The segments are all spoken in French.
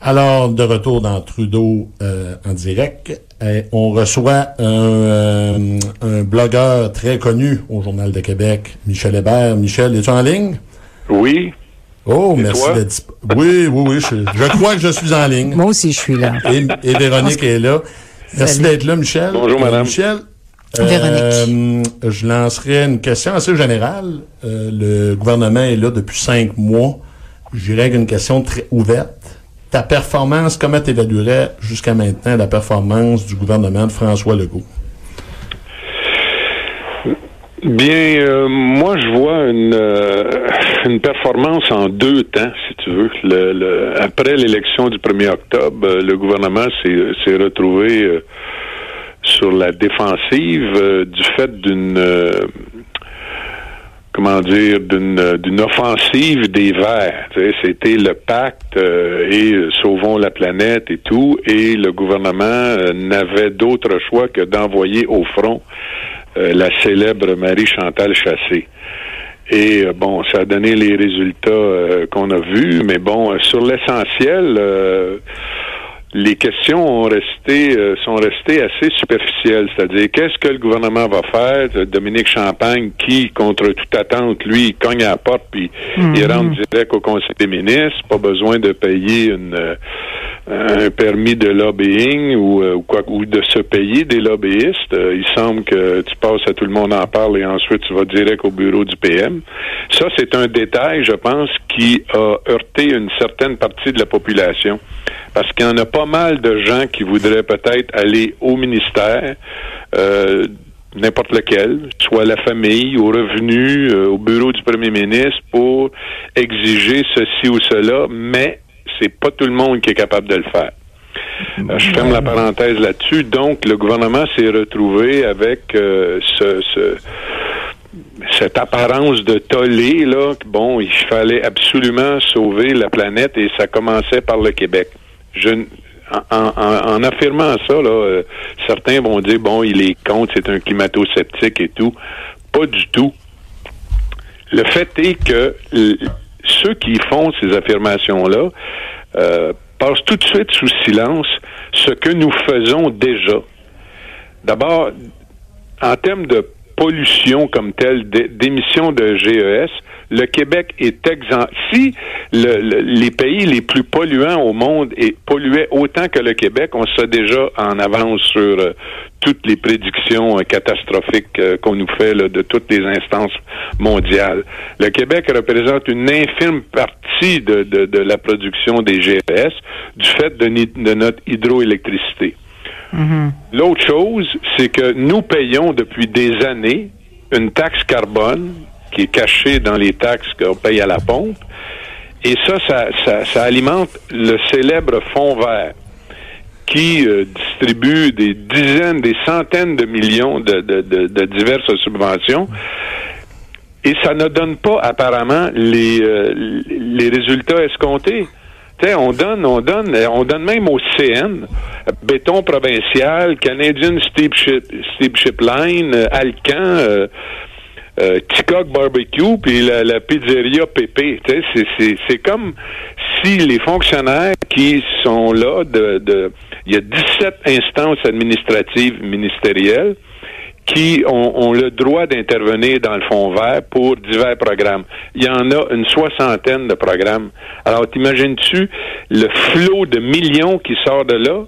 Alors, de retour dans Trudeau euh, en direct, euh, on reçoit un, euh, un, blogueur très connu au Journal de Québec, Michel Hébert. Michel, es-tu en ligne? Oui. Oh, merci d'être... Oui, oui, oui, je, je, crois que je suis en ligne. Moi aussi, je suis là. Et, et Véronique est là. Merci d'être là, Michel. Bonjour, madame. Michel, Véronique. je lancerai une question assez générale. le gouvernement est là depuis cinq mois. Je dirais une question très ouverte ta performance, comment tu évaluerais jusqu'à maintenant la performance du gouvernement de François Legault? Bien, euh, moi, je vois une, euh, une performance en deux temps, si tu veux. Après l'élection du 1er octobre, euh, le gouvernement s'est retrouvé sur la défensive du fait d'une comment dire, d'une offensive des Verts. C'était le pacte euh, et euh, sauvons la planète et tout, et le gouvernement euh, n'avait d'autre choix que d'envoyer au front la célèbre Marie-Chantal Chassé. Et bon, ça a donné les résultats qu'on a vus, mais bon, sur l'essentiel, les questions ont resté, euh, sont restées assez superficielles. C'est-à-dire, qu'est-ce que le gouvernement va faire? Dominique Champagne, qui, contre toute attente, lui, cogne à la porte, puis il mhm. rentre direct au Conseil des ministres. Pas besoin de payer une, euh, un permis de lobbying ou, euh, ou, quoi, ou de se payer des lobbyistes. il semble que tu passes à tout le monde en parle et ensuite tu vas direct au bureau du PM. Ça, c'est un détail, je pense, qui a heurté une certaine partie de la population parce qu'il y en a pas mal de gens qui voudraient peut-être aller au ministère, euh, n'importe lequel, soit la famille, au revenu, euh, au bureau du premier ministre, pour exiger ceci ou cela, mais c'est pas tout le monde qui est capable de le faire. Euh, je ferme la parenthèse là-dessus. Donc, le gouvernement s'est retrouvé avec ce, cette apparence de tollé, là, bon, il fallait absolument sauver la planète et ça commençait par le Québec je, en, affirmant ça, là, euh, certains vont dire bon, il est contre, c'est un climato-sceptique et tout. Pas du tout. Le fait est que ceux qui font ces affirmations-là euh, passent tout de suite sous silence ce que nous faisons déjà. D'abord, en termes de pollution comme telle, d'émissions de GES, le Québec est exempt. Si les pays les plus polluants au monde polluaient autant que le Québec, on serait déjà en avance sur euh, toutes les prédictions euh, catastrophiques euh, qu'on nous fait de toutes les instances mondiales. Le Québec représente une infime partie de, la production des GES du fait de, notre hydroélectricité. Mm-hmm. L'autre chose, c'est que nous payons depuis des années une taxe carbone qui est caché dans les taxes qu'on paye à la pompe. Et ça, ça, alimente le célèbre fonds vert qui euh, distribue des dizaines, des centaines de millions de, de, diverses subventions. Et ça ne donne pas apparemment les, euh, les résultats escomptés. sais, on donne, on donne, on donne même au CN, béton provincial, Canadian Steamship, Line, Alcan, euh, Barbecue puis la, pizzeria Pépé. C'est comme si les fonctionnaires qui sont là, de, il y a 17 instances administratives ministérielles qui ont, le droit d'intervenir dans le fonds vert pour divers programmes. Il y en a une soixantaine de programmes. Alors, t'imagines-tu le flot de millions qui sort de là?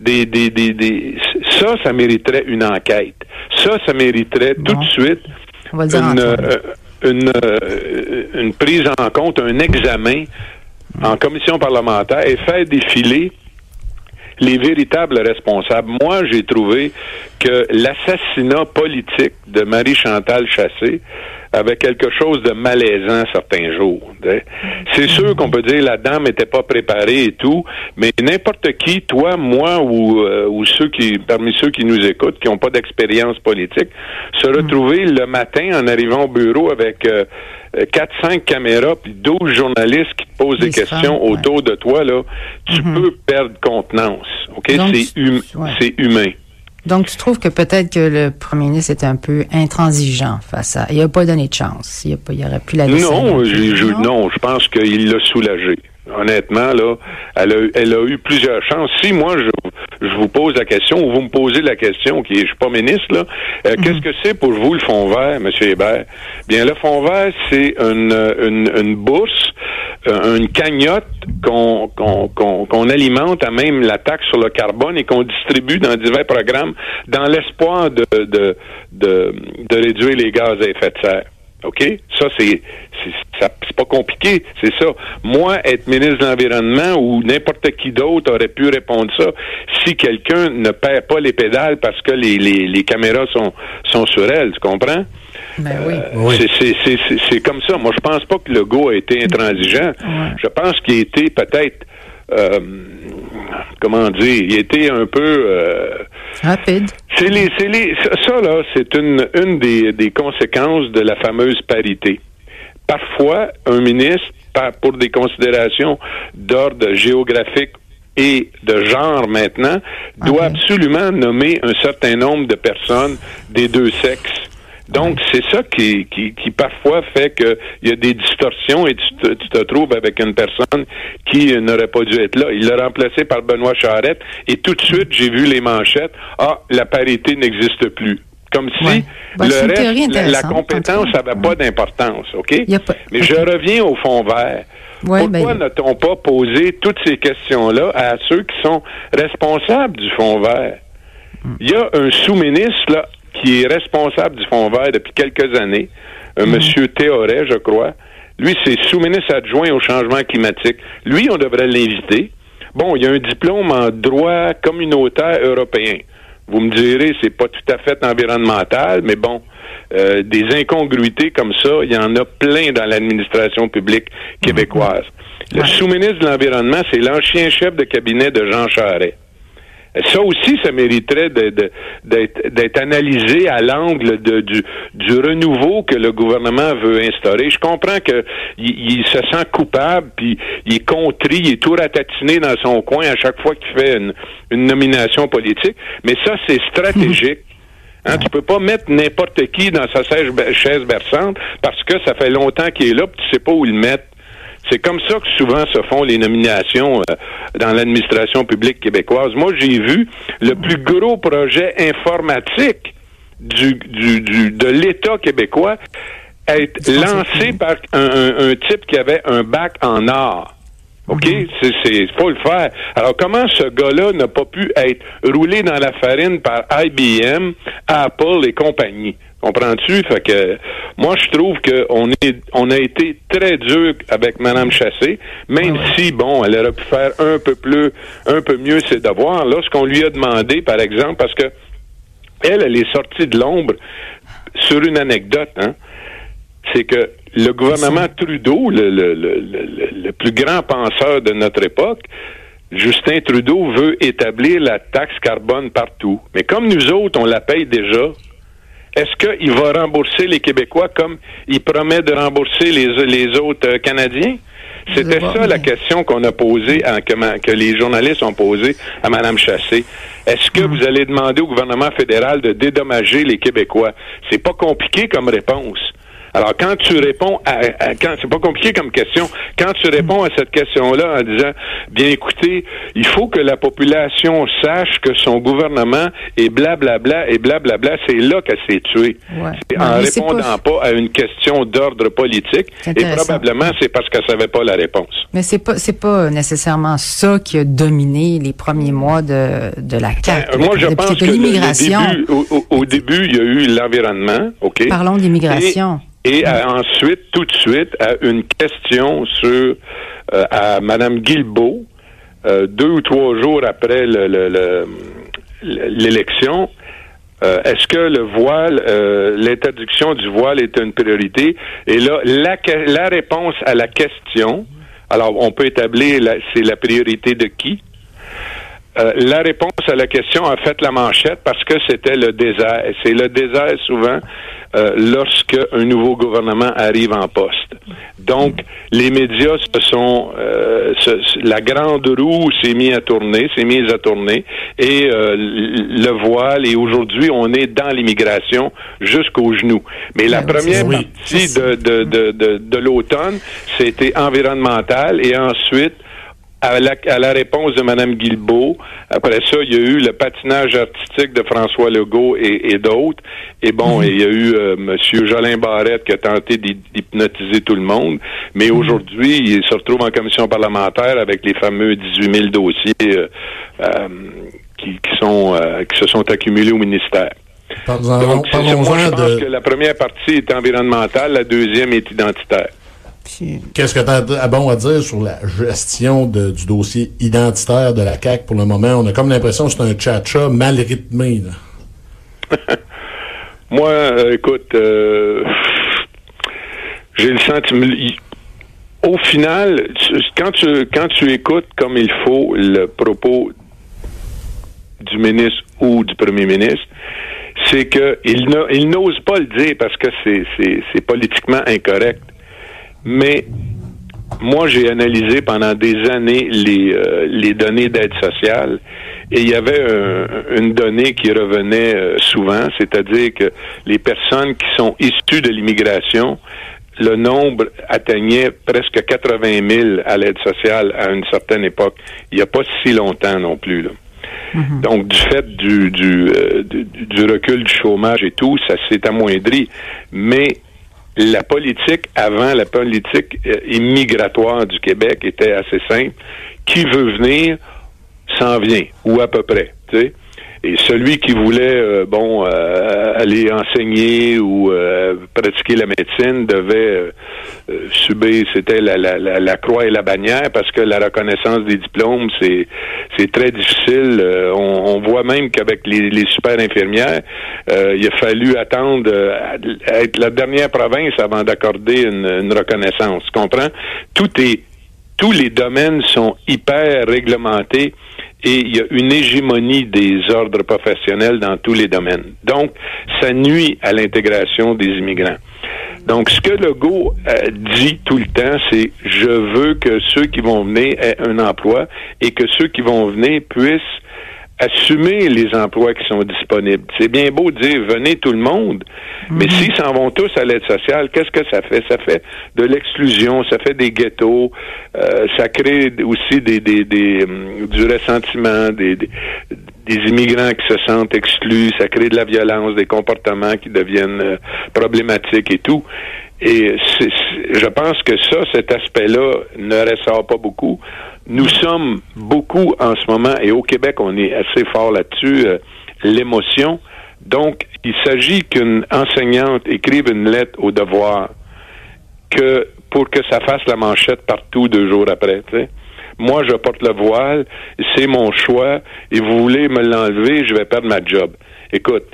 Des, des, des, ça, ça mériterait une enquête. Ça, ça mériterait tout de suite une, euh, une, euh, une, prise en compte, un examen en commission parlementaire et faire défiler les véritables responsables. Moi, j'ai trouvé que l'assassinat politique de Marie-Chantal Chassé avait quelque chose de malaisant certains jours. C'est sûr qu'on peut dire la dame n'était pas préparée et tout, mais n'importe qui, toi, moi ou, euh, ou ceux qui, parmi ceux qui nous écoutent, qui n'ont pas d'expérience politique, se mm. retrouver le matin en arrivant au bureau avec euh, 4-5 caméras puis 12 journalistes qui te posent des questions autour de toi, là, tu mm-hmm. peux perdre contenance. OK? C'est humain. Donc, tu trouves que peut-être que le premier ministre était un peu intransigeant face à... Il n'a pas donné de chance. Il, a pas, il aurait pu la laisser. Non, je, non? je pense qu'il l'a soulagé. Honnêtement, là, elle a, elle a eu plusieurs chances. Si moi, je, je vous pose la question, ou vous me posez la question, qui est, je suis pas ministre, là, euh, mhm. qu'est-ce que c'est pour vous le fonds vert, M. Hébert? Bien, le fonds vert, c'est une, une, une, bourse, euh, une cagnotte qu'on alimente à même la taxe sur le carbone et qu'on distribue dans divers programmes dans l'espoir de, de, de, de réduire les gaz à effet de serre. OK? Ça, c'est c'est pas compliqué, c'est ça. Moi, être ministre de l'Environnement ou n'importe qui d'autre aurait pu répondre ça si quelqu'un ne perd pas les pédales parce que les, les, les caméras sont, sont sur elle, tu comprends? Ben oui. Euh, c'est comme ça. Moi, je pense pas que le go a été intransigeant. Je pense qu'il a été peut-être euh, comment dire, il était un peu euh, rapide. C'est les, c'est les, ça là, c'est une une des, des conséquences de la fameuse parité. Parfois, un ministre, pour des considérations d'ordre géographique et de genre maintenant, doit absolument nommer un certain nombre de personnes des deux sexes donc, c'est ça qui, qui, qui, parfois fait qu'il y a des distorsions et tu te, tu te, trouves avec une personne qui n'aurait pas dû être là. Il l'a remplacé par Benoît Charette et tout de suite, j'ai vu les manchettes. Ah, la parité n'existe plus comme si ben, le reste, la, compétence n'avait pas d'importance, OK? Mais je reviens au fond vert. Pourquoi ben, n'a-t-on pas posé toutes ces questions-là à ceux qui sont responsables du fond vert? Hmm. Il y a un sous-ministre là qui est responsable du Fonds vert depuis quelques années, un mhm. monsieur Théoret, je crois. Lui, c'est sous-ministre adjoint au changement climatique. Lui, on devrait l'inviter. Bon, il y a un diplôme en droit communautaire européen. Vous me direz, c'est pas tout à fait environnemental, mais bon, euh, des incongruités comme ça, il y en a plein dans l'administration publique québécoise. Le sous-ministre de l'Environnement, c'est l'ancien chef de cabinet de Jean Charest. Ça aussi, ça mériterait d'être analysé à l'angle du, du renouveau que le gouvernement veut instaurer. Je comprends que il, se sent coupable, puis il est contrit, il est tout ratatiné dans son coin à chaque fois qu'il fait une, une nomination politique, mais ça, c'est stratégique. Hein, tu peux pas mettre n'importe qui dans sa chaise berçante parce que ça fait longtemps qu'il est là, puis tu sais pas où le mettre. C'est comme ça que souvent se font les nominations euh, dans l'administration publique québécoise. Moi, j'ai vu le plus gros projet informatique du, du, de l'État québécois être lancé par un, type qui avait un bac en art. OK? Mhm. C'est, faut le faire. Alors, comment ce gars-là n'a pas pu être roulé dans la farine par IBM, Apple et compagnie? Comprends-tu? Fait que moi je trouve qu'on est on a été très dur avec Mme Chassé, même si, bon, elle aurait pu faire un peu plus un peu mieux ses devoirs. Là, ce qu'on lui a demandé, par exemple, parce que elle, elle est sortie de l'ombre sur une anecdote, hein, c'est que le gouvernement Trudeau, le, le, le, le, plus grand penseur de notre époque, Justin Trudeau veut établir la taxe carbone partout. Mais comme nous autres, on la paye déjà, est-ce qu'il va rembourser les Québécois comme il promet de rembourser les, les autres euh, Canadiens? C'était ça la question qu'on a posée, à, que, que, les journalistes ont posée à Mme Chassé. Est-ce que hum. vous allez demander au gouvernement fédéral de dédommager les Québécois? C'est pas compliqué comme réponse. Alors, quand tu réponds à, quand c'est pas compliqué comme question, quand tu réponds à cette question-là en disant, bien écoutez, il faut que la population sache que son gouvernement est blablabla et blablabla, c'est là qu'elle s'est tuée. Ouais. En répondant pas... à une question d'ordre politique, et probablement c'est parce qu'elle savait pas la réponse. Mais c'est pas c'est pas nécessairement ça qui a dominé les premiers mois de, de la carte. Ben, moi, je pense que l'immigration. Au, au, début, il y a eu l'environnement, ok? Parlons d'immigration. Et ensuite, tout de suite, à une question sur euh, à Madame Guilbeault, euh, deux ou trois jours après l'élection, euh, est-ce que le voile, l'interdiction du voile est une priorité? Et là, la, la réponse à la question, alors on peut établir c'est la priorité de qui? Euh, la réponse à la question a fait la manchette parce que c'était le désert. C'est le désert souvent euh, lorsque un nouveau gouvernement arrive en poste. Donc, les médias se sont, euh, la grande roue s'est mise à tourner, s'est mise à tourner, et euh, le voile. Et aujourd'hui, on est dans l'immigration jusqu'aux genoux. Mais la première partie de, de, de, de, de l'automne, c'était environnemental, et ensuite à la, réponse de Mme Guilbeault. Après ça, il y a eu le patinage artistique de François Legault et, d'autres. Et bon, mhm. il y a eu euh, M. Jolin Barrette qui a tenté d'hypnotiser tout le monde. Mais mhm. aujourd'hui, il se retrouve en commission parlementaire avec les fameux 18 000 dossiers euh, euh, qui, sont qui se sont accumulés au ministère. Donc, moi, je pense que la première partie est environnementale, la deuxième est identitaire. Qu'est-ce que tu as bon à dire sur la gestion du dossier identitaire de la CAQ pour le moment? On a comme l'impression que c'est un tcha-tcha mal rythmé. Moi, euh, écoute, euh, j'ai le sentiment. Au final, quand tu, quand tu écoutes comme il faut le propos du ministre ou du premier ministre, c'est qu'il n'ose pas le dire parce que c'est politiquement incorrect. Mais moi, j'ai analysé pendant des années les, euh, les données d'aide sociale et il y avait une donnée qui revenait euh, souvent, c'est-à-dire que les personnes qui sont issues de l'immigration, le nombre atteignait presque 80 000 à l'aide sociale à une certaine époque. Il n'y a pas si longtemps non plus. Là. Mm-hmm. Donc, du fait du, du, euh, du, du, recul du chômage et tout, ça s'est amoindri. Mais la politique avant la politique euh, immigratoire du Québec était assez simple. Qui veut venir s'en vient, ou à peu près. Tu sais. Et celui qui voulait, euh, bon, euh, aller enseigner ou euh, pratiquer la médecine devait subir, c'était la, la, la, croix et la bannière parce que la reconnaissance des diplômes, c'est c'est très difficile. On, on, voit même qu'avec les, les super infirmières, il a fallu attendre être la dernière province avant d'accorder une, une reconnaissance. Tu comprends? Tout est tous les domaines sont hyper réglementés et il y a une hégémonie des ordres professionnels dans tous les domaines. Donc, ça nuit à l'intégration des immigrants. Donc, ce que Legault euh, dit tout le temps, c'est je veux que ceux qui vont venir aient un emploi et que ceux qui vont venir puissent assumer les emplois qui sont disponibles. C'est bien beau de dire venez tout le monde, mais mhm. s'ils s'en vont tous à l'aide sociale, qu'est-ce que ça fait? Ça fait de l'exclusion, ça fait des ghettos, euh, ça crée aussi des, des, des hum, du ressentiment, des, des, immigrants qui se sentent exclus, ça crée de la violence, des comportements qui deviennent euh, problématiques et tout. Et je pense que ça, cet aspect-là ne ressort pas beaucoup. Nous sommes beaucoup en ce moment, et au Québec, on est assez fort là-dessus, euh, l'émotion. Donc, il s'agit qu'une enseignante écrive une lettre au devoir que pour que ça fasse la manchette partout deux jours après. Moi, je porte le voile, c'est mon choix, et vous voulez me l'enlever, je vais perdre ma job. Écoute,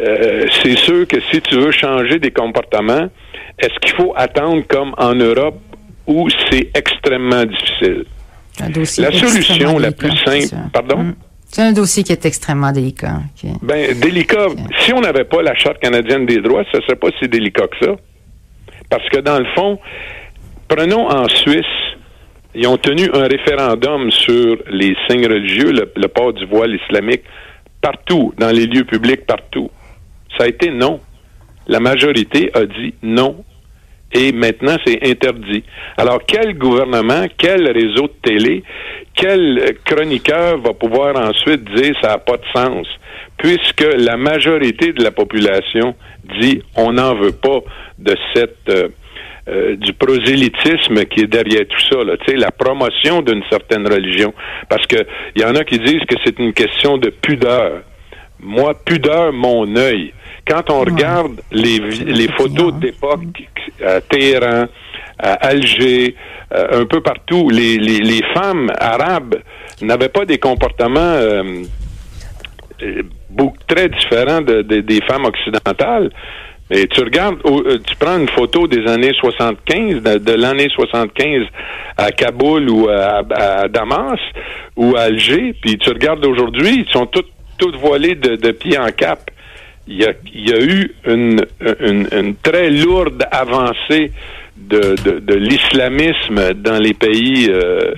euh, c'est sûr que si tu veux changer des comportements, est-ce qu'il faut attendre comme en Europe où c'est extrêmement difficile? La solution la plus simple, pardon? Mm. C'est un dossier qui est extrêmement délicat. Ben, délicat. Si on n'avait pas la Charte canadienne des droits, ce ne serait pas si délicat que ça. Parce que dans le fond, prenons en Suisse, ils ont tenu un référendum sur les signes religieux, le port du voile islamique, partout, dans les lieux publics, partout. Ça a été non. La majorité a dit non et maintenant c'est interdit. Alors quel gouvernement, quel réseau de télé, quel chroniqueur va pouvoir ensuite dire ça n'a pas de sens, puisque la majorité de la population dit on n'en veut pas de cette euh, euh, du prosélytisme qui est derrière tout ça, là, la promotion d'une certaine religion. Parce que il y en a qui disent que c'est une question de pudeur. Moi, pudeur, mon œil. Quand on regarde les, les photos d'époque à Téhéran, à Alger, euh, un peu partout, les, les, les femmes arabes n'avaient pas des comportements euh, beaucoup, très différents de, des femmes occidentales. Et tu regardes, euh, tu prends une photo des années 75, de, l'année 75 à Kaboul ou à, à, Damas, ou à Alger, puis tu regardes aujourd'hui, ils sont tous toutes voilées de, de pied en cap. Il y a, il y a eu une, une, une très lourde avancée de, de, de l'islamisme dans les pays euh,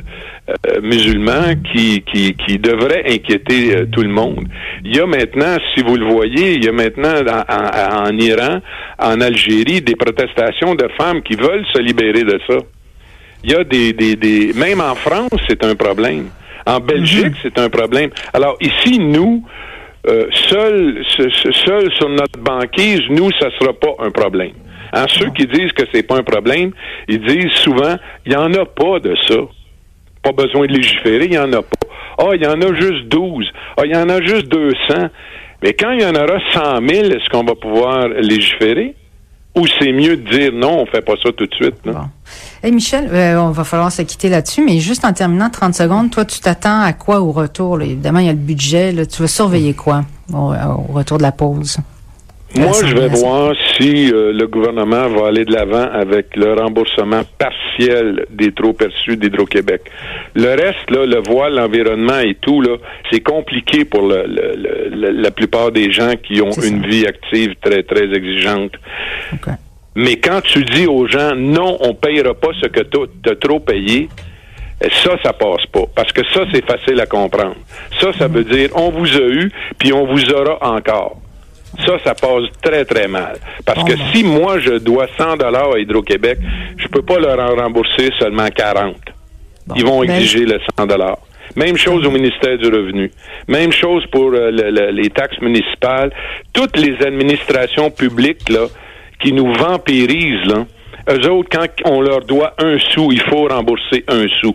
euh, musulmans qui, qui, qui devrait inquiéter euh, tout le monde. Il y a maintenant, si vous le voyez, il y a maintenant en, en, Iran, en Algérie, des protestations de femmes qui veulent se libérer de ça. Il y a des, des, des même en France, c'est un problème. En Belgique, mhm. c'est un problème. Alors ici, nous, euh, seuls seul sur notre banquise, nous, ça sera pas un problème. Hein, ceux qui disent que c'est pas un problème, ils disent souvent, il y en a pas de ça. Pas besoin de légiférer, il y en a pas. Ah, oh, il y en a juste 12. Ah, il y en a juste 200. Mais quand il y en aura 100 000, est-ce qu'on va pouvoir légiférer? Ou c'est mieux de dire non, on fait pas ça tout de suite. Bon. Hey Michel, euh, on va falloir se quitter là-dessus, mais juste en terminant 30 secondes, toi, tu t'attends à quoi au retour? Évidemment, il y a le budget. Tu vas surveiller quoi au retour de la pause? Moi, je vais voir si euh, le gouvernement va aller de l'avant avec le remboursement partiel des trop perçus d'Hydro-Québec. Le reste, là, le voile, l'environnement et tout, là, c'est compliqué pour le, la plupart des gens qui ont une vie active très, très exigeante. Mais quand tu dis aux gens, non, on payera pas ce que tu as trop payé, ça, ça passe pas. Parce que ça, c'est facile à comprendre. Ça, ça veut dire, on vous a eu, puis on vous aura encore. Ça, ça passe très, très mal. Parce que si moi, je dois 100 dollars à Hydro-Québec, je peux pas leur en rembourser seulement 40. Ils vont ben, exiger le 100 dollars. Même chose au ministère du Revenu. Même chose pour euh, les taxes municipales. Toutes les administrations publiques là, qui nous vampirisent, là, eux autres, quand on leur doit un sou, il faut rembourser un sou.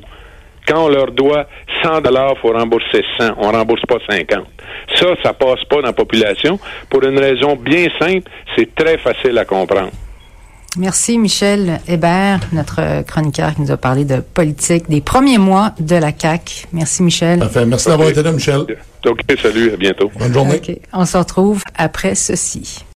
Quand on leur doit 100 dollars, il faut rembourser 100. On rembourse pas 50. Ça, ça passe pas dans la population pour une raison bien simple. C'est très facile à comprendre. Merci Michel Hébert, notre chroniqueur qui nous a parlé de politique des premiers mois de la CAC. Merci Michel. Parfait. Merci d'avoir été là, Michel. OK, salut, à bientôt. Bonne journée. On se retrouve après ceci.